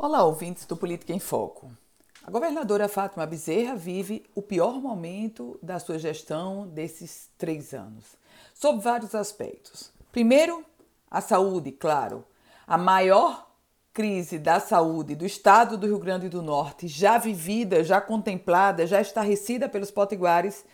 Olá, ouvintes do Política em Foco. A governadora Fátima Bezerra vive o pior momento da sua gestão desses três anos, sob vários aspectos. Primeiro, a saúde, claro. A maior crise da saúde do estado do Rio Grande do Norte, já vivida, já contemplada, já estarrecida pelos potiguares,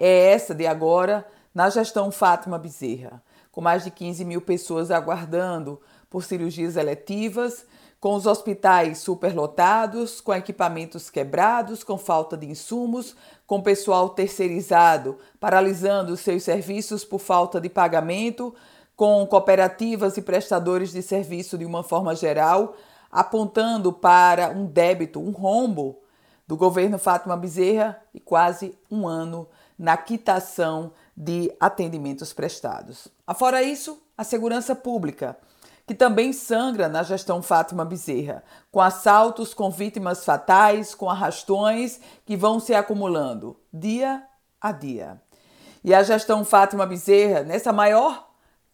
é essa de agora na gestão Fátima Bezerra, com mais de 15 mil pessoas aguardando por cirurgias eletivas com os hospitais superlotados, com equipamentos quebrados, com falta de insumos, com pessoal terceirizado paralisando seus serviços por falta de pagamento, com cooperativas e prestadores de serviço de uma forma geral apontando para um débito, um rombo do governo Fátima Bezerra e quase um ano na quitação de atendimentos prestados. Afora isso, a segurança pública que também sangra na gestão Fátima Bezerra, com assaltos com vítimas fatais, com arrastões que vão se acumulando dia a dia. E a gestão Fátima Bezerra, nessa maior,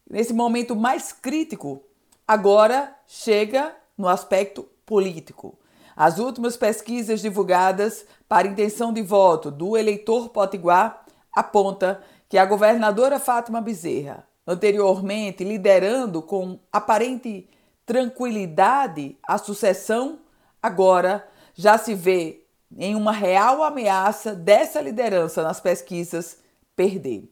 nesse momento mais crítico, agora chega no aspecto político. As últimas pesquisas divulgadas para intenção de voto do eleitor potiguar aponta que a governadora Fátima Bezerra anteriormente liderando com aparente tranquilidade a sucessão, agora já se vê em uma real ameaça dessa liderança nas pesquisas perder.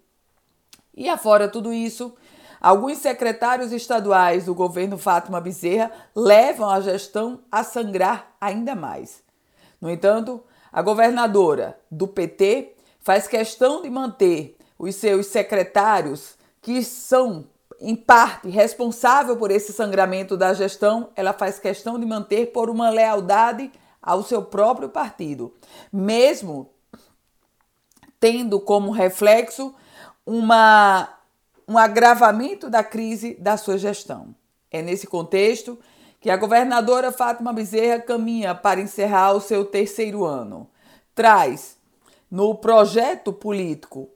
E afora tudo isso, alguns secretários estaduais do governo Fátima Bezerra levam a gestão a sangrar ainda mais. No entanto, a governadora do PT faz questão de manter os seus secretários que são, em parte, responsável por esse sangramento da gestão, ela faz questão de manter por uma lealdade ao seu próprio partido, mesmo tendo como reflexo uma, um agravamento da crise da sua gestão. É nesse contexto que a governadora Fátima Bezerra caminha para encerrar o seu terceiro ano. Traz no projeto político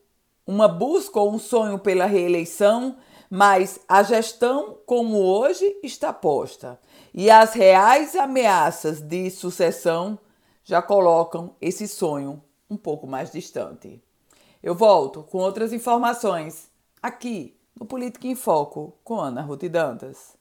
uma busca ou um sonho pela reeleição, mas a gestão como hoje está posta e as reais ameaças de sucessão já colocam esse sonho um pouco mais distante. Eu volto com outras informações aqui no Política em Foco com Ana Ruth Dantas.